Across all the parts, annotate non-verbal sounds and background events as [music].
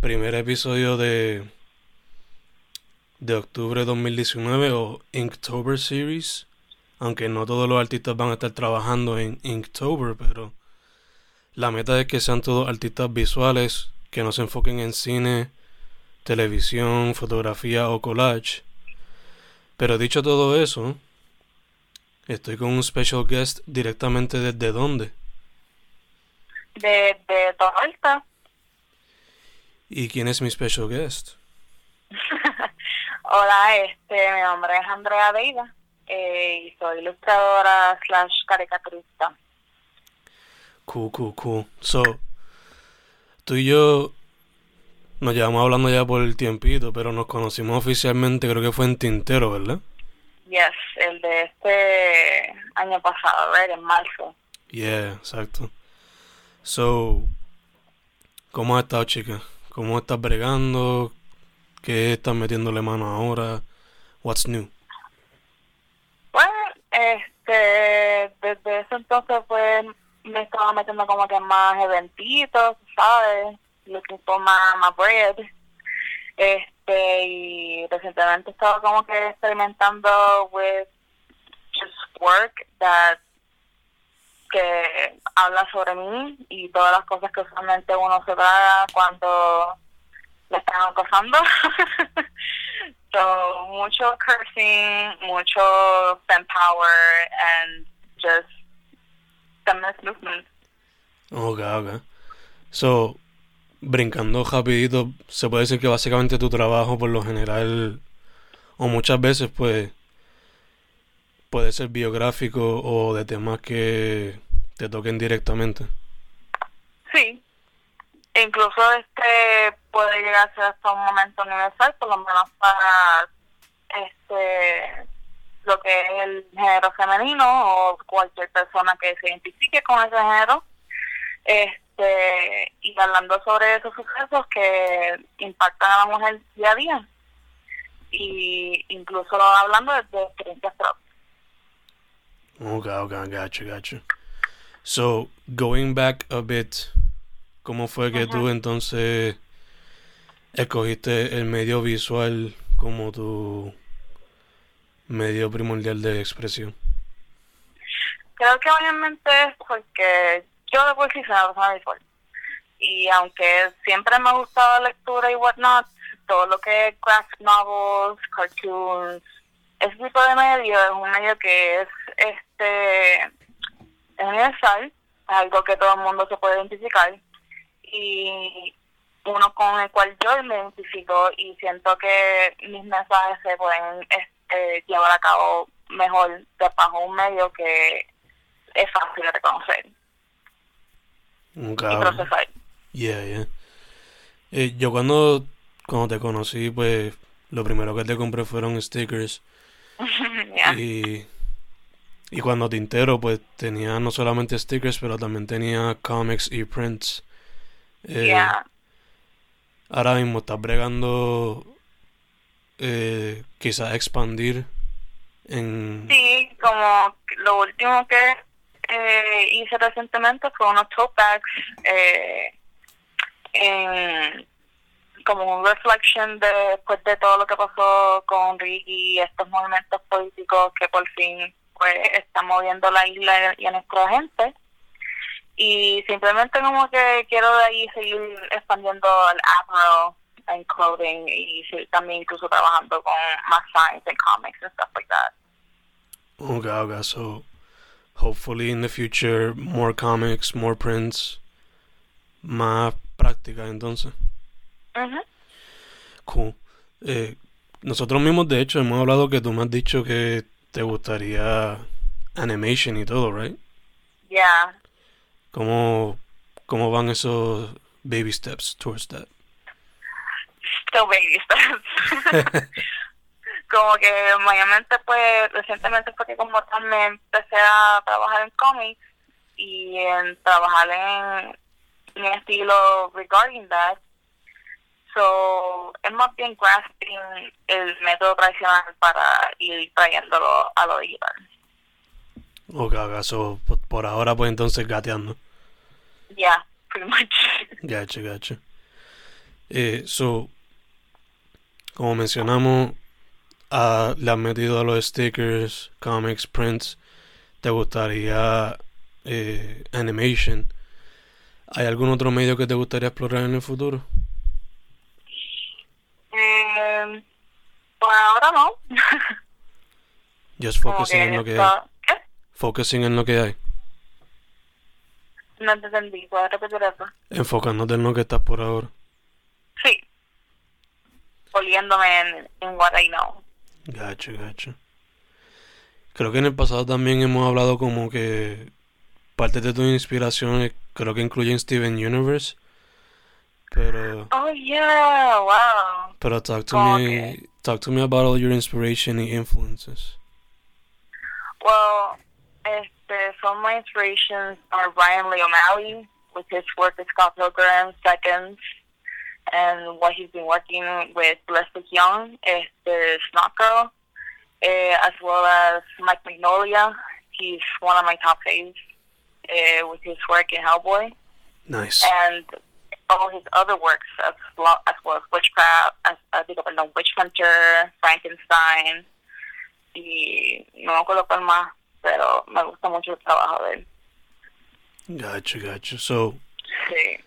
Primer episodio de de octubre 2019 o Inktober Series. Aunque no todos los artistas van a estar trabajando en Inktober, pero la meta es que sean todos artistas visuales, que no se enfoquen en cine, televisión, fotografía o collage. Pero dicho todo eso, estoy con un special guest directamente desde dónde? De, de ¿Y quién es mi special guest? [laughs] Hola, este, mi nombre es Andrea Deida eh, y soy ilustradora slash caricaturista. Cool, cool, cool. So, tú y yo nos llevamos hablando ya por el tiempito, pero nos conocimos oficialmente, creo que fue en Tintero, ¿verdad? Yes, el de este año pasado, ver, en marzo. Yeah, exacto. So, ¿cómo has estado, chica? ¿Cómo estás bregando? ¿Qué estás metiéndole mano ahora? What's new? Bueno, este, desde ese entonces pues me estaba metiendo como que más eventitos, ¿sabes? Looking for my, my bread. Este, y recientemente estaba como que experimentando with just work that que habla sobre mí y todas las cosas que usualmente uno se da cuando le están acosando. [laughs] so, mucho cursing, mucho fan power, and just feminist movement. Ok, ok. So, brincando rapidito, se puede decir que básicamente tu trabajo por lo general, o muchas veces pues, puede ser biográfico o de temas que te toquen directamente. Sí, incluso este puede llegar a ser hasta un momento universal, por lo menos para este lo que es el género femenino o cualquier persona que se identifique con ese género. Este, y hablando sobre esos sucesos que impactan a la mujer día a día. Y incluso hablando de, experiencias propias. Ok, ok, gotcha, gotcha. So, going back a bit, ¿cómo fue que tú entonces escogiste el medio visual como tu medio primordial de expresión? Creo que obviamente es porque yo de por sí soy visual. Y aunque siempre me ha gustado la lectura y whatnot, todo lo que es graphic novels, cartoons, ese tipo de medio es un medio que es este es universal, es algo que todo el mundo se puede identificar y uno con el cual yo me identifico y siento que mis mensajes se pueden este, llevar a cabo mejor bajo un medio que es fácil de reconocer y procesar. Yeah, yeah. Eh, yo cuando, cuando te conocí, pues lo primero que te compré fueron stickers. [laughs] Y y cuando Tintero, pues tenía no solamente stickers, pero también tenía comics y prints. Eh, Ahora mismo estás bregando eh, quizás expandir en... Sí, como lo último que eh, hice recientemente fue unos tote bags eh, en, como un reflection de, después de todo lo que pasó con Ricky y estos movimientos políticos que por fin pues está moviendo la isla y a nuestra gente. Y simplemente como que quiero de ahí seguir expandiendo el apparel and clothing y también incluso trabajando con más science and comics and stuff like that. Okay, okay, so hopefully in the future more comics, more prints, más práctica entonces. Cool. Eh, nosotros mismos de hecho hemos hablado que tú me has dicho que te gustaría animation y todo, right? Yeah. ¿Cómo, cómo van esos baby steps towards that? still baby steps. [laughs] como que mayormente pues recientemente fue que como me empecé a trabajar en cómics y en trabajar en mi estilo regarding that. So, es más bien grasping el método tradicional para ir trayéndolo a lo digital. Ok, ok, so, por, por ahora pues entonces gateando. Yeah, pretty much. [laughs] Gacho, gacho. Eh, so, como mencionamos, ah, le has metido a los stickers, comics, prints. ¿Te gustaría eh, animation? ¿Hay algún otro medio que te gustaría explorar en el futuro? Ahora no. Just focusing en lo que hay. Focusing en lo que hay. No te entendí, ¿puedes repetir eso? Enfocándote en lo que estás por ahora. Sí. Volviéndome en, en what I know. Gacho, gacho. Creo que en el pasado también hemos hablado como que parte de tus inspiraciones creo que incluyen Steven Universe. Pero, Oh, yeah, wow. pero talk to me, que- talk to me about all your inspiration and influences. Well, este, some of my inspirations are Brian Lee O'Malley with his work with Scott Pilgrim, Seconds, and what he's been working with Leslie Young, este, Snot Girl, eh, as well as Mike Magnolia. He's one of my top faves uh, with his work in Hellboy, Nice. and all his other works as well as, well as Witchcraft, as, of no Witch Hunter, Frankenstein, y no me acuerdo cuál más, pero me gusta mucho el trabajo de él. Gacho, gacho. So, Sí.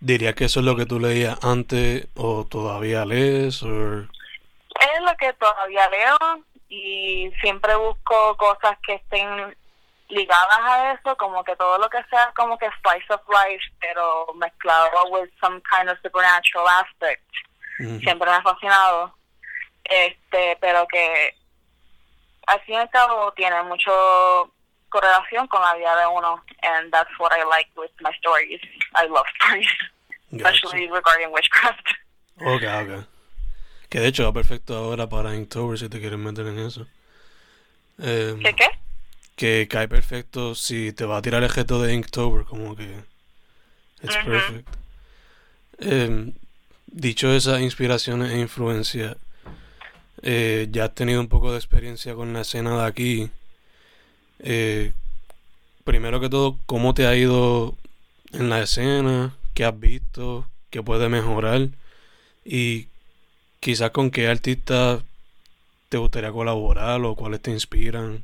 diría que eso es lo que tú leías antes o todavía lees o Es lo que todavía leo y siempre busco cosas que estén ligadas a eso, como que todo lo que sea como que slice of life, pero mezclado with some kind of supernatural aspect. Siempre me ha fascinado este pero que al fin y al cabo tiene mucho correlación con la vida de uno and that's what I like with my stories I love stories Gacho. especially regarding witchcraft Ok, ok. Que de hecho va perfecto ahora para Inktober si te quieres meter en eso. Eh, ¿qué qué? Que cae perfecto si te va a tirar el gesto de Inktober, como que it's Ujú. perfect. Eh, dicho esas inspiraciones e influencias, eh, ya has tenido un poco de experiencia con la escena de aquí. Eh, primero que todo, ¿cómo te ha ido en la escena? ¿Qué has visto? ¿Qué puede mejorar? Y quizás con qué artistas te gustaría colaborar o cuáles te inspiran.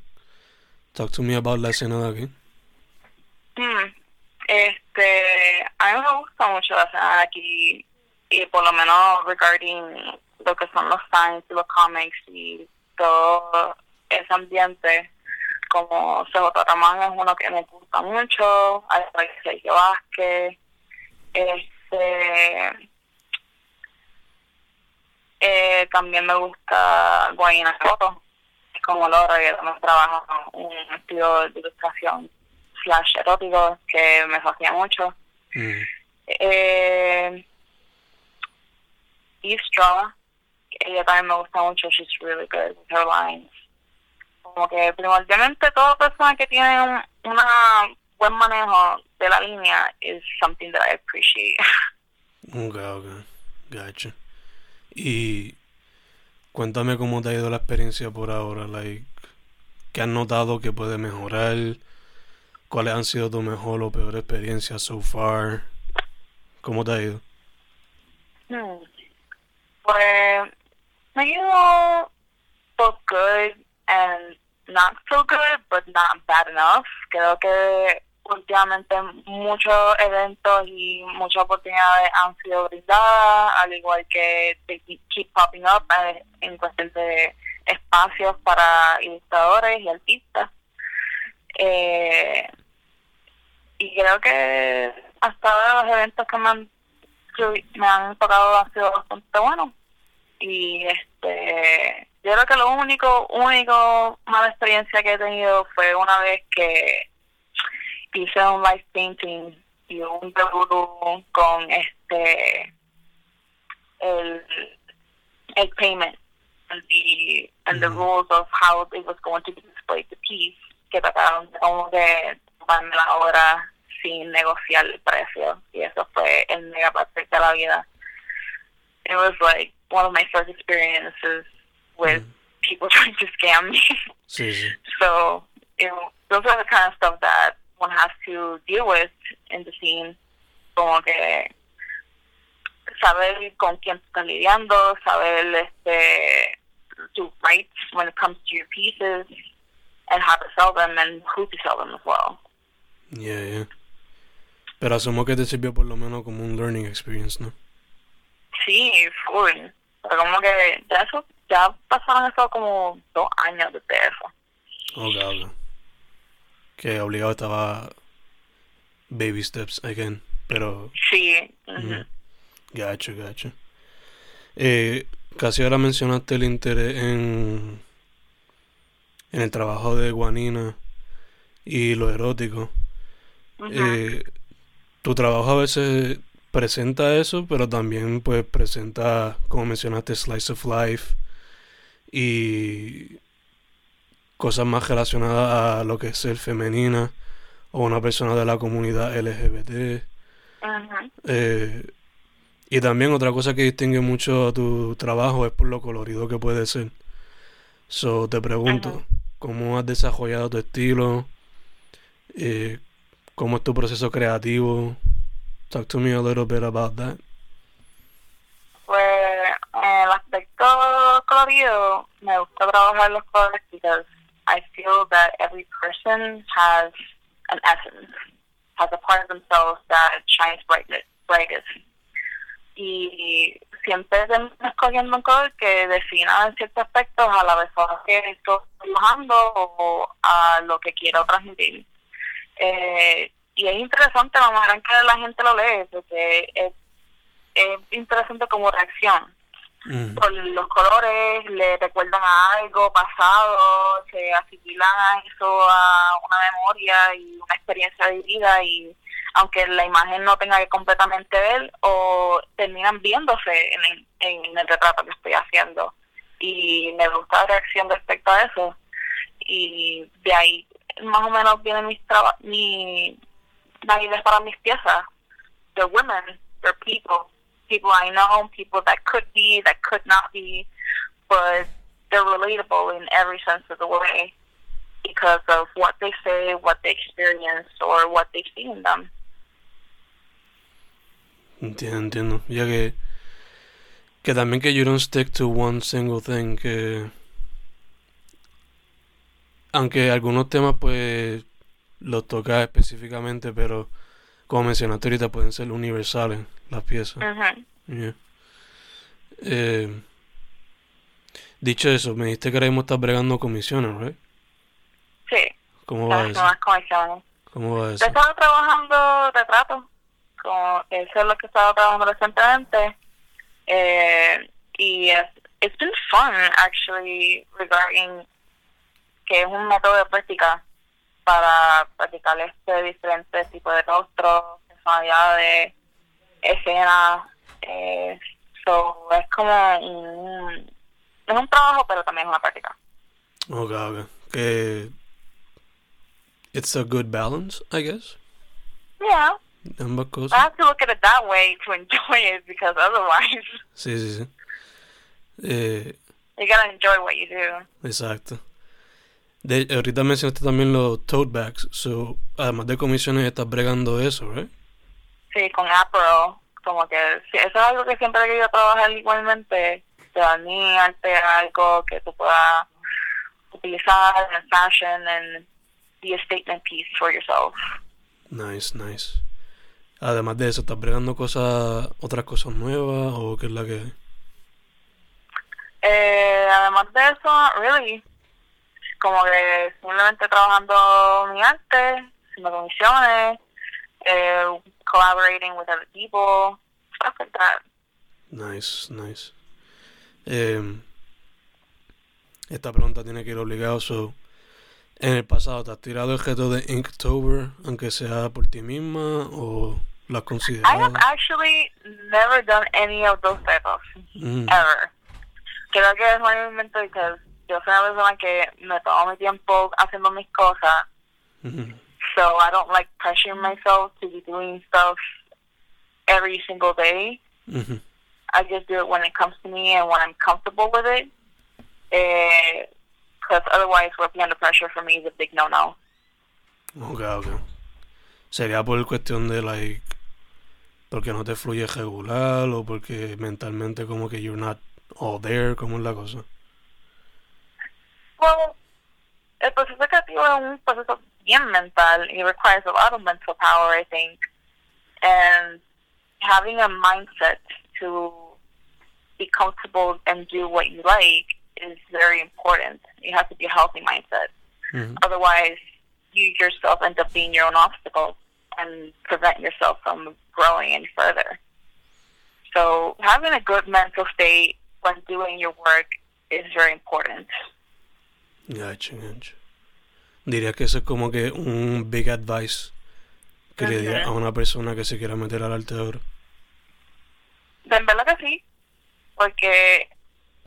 Talk to me about la escena de aquí. Mm, este a mí me gusta mucho escena de aquí y por lo menos regarding lo que son los signs y los comics y todo ese ambiente como CJ Ramán es uno que me gusta mucho, al igual que Sergio Vázquez, este eh, también me gusta Guayna Soto, es como Laura que también trabaja un estilo de ilustración slash erótico que me fascina mucho. Mm, Eh, Eve Straw, ella también me gusta mucho, she's really good with her lines. Como que primordialmente toda persona que tiene un una buen manejo de la línea is something that I appreciate. [laughs] Ok, ok. Gotcha. Y cuéntame cómo te ha ido la experiencia por ahora. Like, ¿Qué has notado que puede mejorar? ¿Cuáles han sido tu mejor o peor experiencia so far? ¿Cómo te ha ido? Hmm. Pues me ha ido both good and not so good, but not bad enough. Creo que últimamente muchos eventos y muchas oportunidades han sido brindadas, al igual que keep popping up eh, en cuestión de espacios para ilustradores y artistas. Eh, y creo que hasta ahora los eventos que me han, me han tocado han sido bastante buenos. Y este yo creo que lo único, único mala experiencia que he tenido fue una vez que hice un live painting y un debut con este el el payment and the and the mm. rules of how it was going to be displayed the piece que trataron como de tomarme la hora sin negociar el precio. Y eso fue el mega de la vida. It was like one of my first experiences with mm. people [laughs] trying to scam me. Sí, sí. so you know, those are the kind of stuff that one has to deal with in the scene como que saber con quién estás lidiando, saber este to rights when it comes to your pieces and how to sell them and who to sell them as well. Yeah, yeah. Pero asumo que te sirvió por lo menos como un learning experience, ¿no? Sí, full. Pero como que ya eso, ya pasaron eso como dos años desde eso. Ok, ok. Que obligado estaba baby steps again, pero Sí. ujú. gacho, gacho. Eh, casi ahora mencionaste el interés en, en el trabajo de Guanina y lo erótico. Eh, tu trabajo a veces presenta eso, pero también pues presenta, como mencionaste, slice of life y cosas más relacionadas a lo que es ser femenina o una persona de la comunidad LGBT. Eh, y también otra cosa que distingue mucho a tu trabajo es por lo colorido que puede ser. So, te pregunto, Ajá. ¿cómo has desarrollado tu estilo? Eh, ¿Cómo es tu proceso creativo? Talk to me a little bit about that. Pues en el aspecto colorido me gusta trabajar los colores I feel that every person has an essence, has a part of themselves that shines brightest. Y siempre termino escogiendo un color que defina en ciertos aspectos a la persona que estoy trabajando o a lo que quiero transmitir. Eh, y es interesante la manera en que la gente lo lee, porque es, es interesante como reacción. Mm, los colores le recuerdan a algo pasado, se asimilan eso, a una memoria y una experiencia vivida y aunque la imagen no tenga que completamente ver o terminan viéndose en el, en el retrato que estoy haciendo. Y me gusta la reacción respecto a eso. Y de ahí más o menos vienen mis traba mi ideas para mis piezas. They're women they're people people I know people that could be that could not be but they're relatable in every sense of the way because of what they say what they experience or what they see in them entiendo, entiendo. Ya que, que también que you don't stick to one single thing, que aunque algunos temas pues los tocas específicamente, pero como mencionaste ahorita pueden ser universales las piezas. Yeah. Eh, dicho eso, me dijiste que ahora mismo estás bregando comisiones, ¿right? sí ¿Cómo va las eso? nuevas comisiones ¿Cómo va Yo eso? estaba trabajando retrato, como eso es lo que estaba trabajando recientemente, eh, y es, it's been fun actually regarding que es un método de práctica para practicar este diferentes tipos de rostros, personalidades, escenas, eh, so es como un, es un trabajo pero también es una práctica. Ok, ok. Que it's a good balance, I guess. Yeah, Ambas I cosas. have to look at it that way to enjoy it because otherwise Sí, sí, sí. Eh, [laughs] you gotta enjoy what you do. exacto. De, ahorita mencionaste también los tote bags. So, además de comisiones, estás bregando eso, ¿right? Sí, con Apro, como que eso es algo que siempre he querido trabajar igualmente, arte, algo que tú puedas utilizar en fashion and be a statement piece for yourself. Nice, nice. Además de eso, ¿estás bregando cosas, otras cosas nuevas o qué es la que? Eh, además de eso, really, como que simplemente trabajando mi arte, haciendo comisiones, eh, collaborating with other people, stuff like that. Nice, nice. Eh, esta pregunta tiene que ir obligado. So, en el pasado, ¿te has tirado el reto de Inktober, aunque sea por ti misma o lo has I considerado? have actually never done any of those retos, Mm, ever. creo que es muy momento because yo soy una persona que me tomo mi tiempo haciendo mis cosas. Mhm. So I don't like pressuring myself to be doing stuff every single day. I just do it when it comes to me and when I'm comfortable with it. Because otherwise, working under pressure for me is a big no-no. Ok, ok. Sería por cuestión de, like, porque no te fluye regular o porque mentalmente como que you're not all there, como es la cosa. Well, el proceso creativo es un proceso bien mental. It requires a lot of mental power, I think. And having a mindset to be comfortable and do what you like is very important. You have to be a healthy mindset. Mhm. Otherwise, you yourself end up being your own obstacle and prevent yourself from growing any further. So, having a good mental state when doing your work is very important. Gacho, gacho. Diría que eso es como que un big advice que le diría a una persona que se quiera meter al arte. De verdad que sí, porque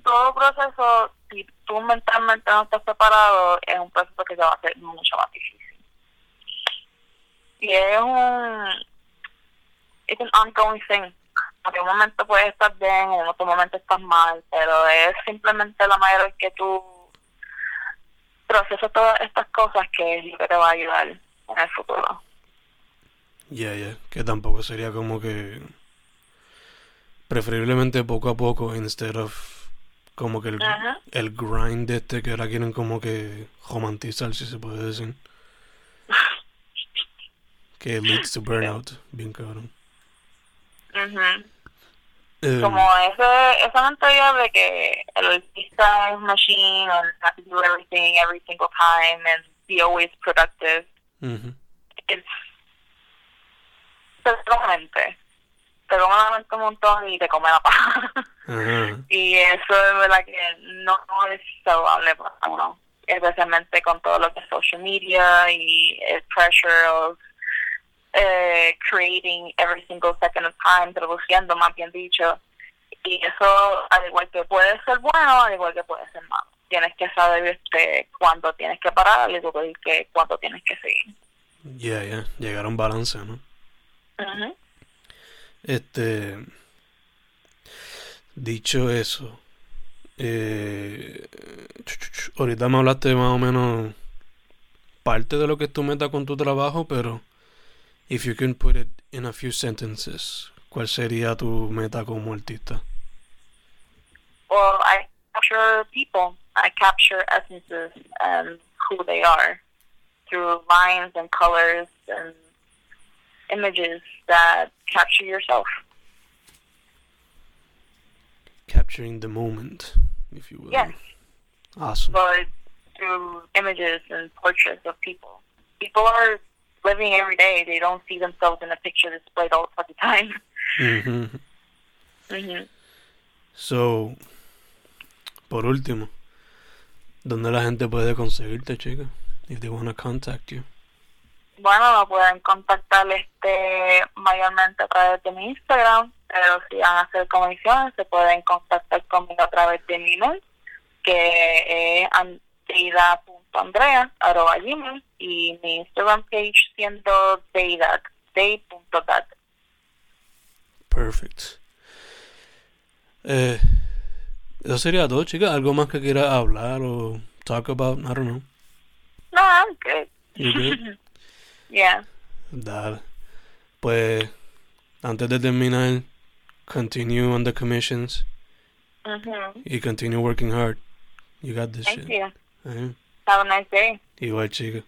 todo proceso, si tú mentalmente no estás preparado, es un proceso que se va a hacer mucho más difícil. Y es un, es un ongoing thing. En un momento puedes estar bien, en otro momento estás mal, pero es simplemente la manera en que tú procesas todas estas cosas que es lo que te va a ayudar en el futuro. Ya, ya. Que tampoco sería como que. Preferiblemente poco a poco, instead of. Como que el, Ajá. el grind este que ahora quieren como que romantizar, si se puede decir. [laughs] Que leads to burnout, bien cabrón. Ujú. Eh, como ese, esa mentalidad de que el artista es machine and has to do everything every single time and be always productive. Ujú. es te come la mente te come la mente un montón y te come la paja. [laughs] Y eso es verdad que no, no es saludable para uno especialmente con todo lo que es social media y el pressure of eh, creating every single second of time, produciendo más bien dicho. Y eso, al igual que puede ser bueno, al igual que puede ser malo. Tienes que saber este, cuándo tienes que parar, al igual que cuándo tienes que seguir. Ya, ya. Llegar a un balance, ¿no? Ujú. Este. Dicho eso. Eh, ahorita me hablaste más o menos parte de lo que es tu meta con tu trabajo, pero if you can put it in a few sentences, ¿cuál sería tu meta como artista? Well, I capture people. I capture essences and who they are through lines and colors and images that capture yourself. Capturing the moment, if you will. Yes. Awesome. but through images and portraits of people. People are living every day. They don't see themselves in a picture displayed all the fucking time. Ujú. hmm So, por último, ¿dónde la gente puede conseguirte, chica? If they want to contact you. Bueno, lo pueden contactar este mayormente a través de mi Instagram, pero si van a hacer comisiones se pueden contactar conmigo a través de mi email, que es andreida.andrea arroba gmail, y mi Instagram page siendo daydat, day.dat. Perfect. Eh, eso sería todo, chica. ¿Algo más que quieras hablar o talk about? I don't know. No, I'm good. You good? [laughs] Yeah. Dale. Pues, antes de terminar, continue on the commissions Mhm. y continue working hard. You got this Thank shit. you. Have a nice day. Igual, chica.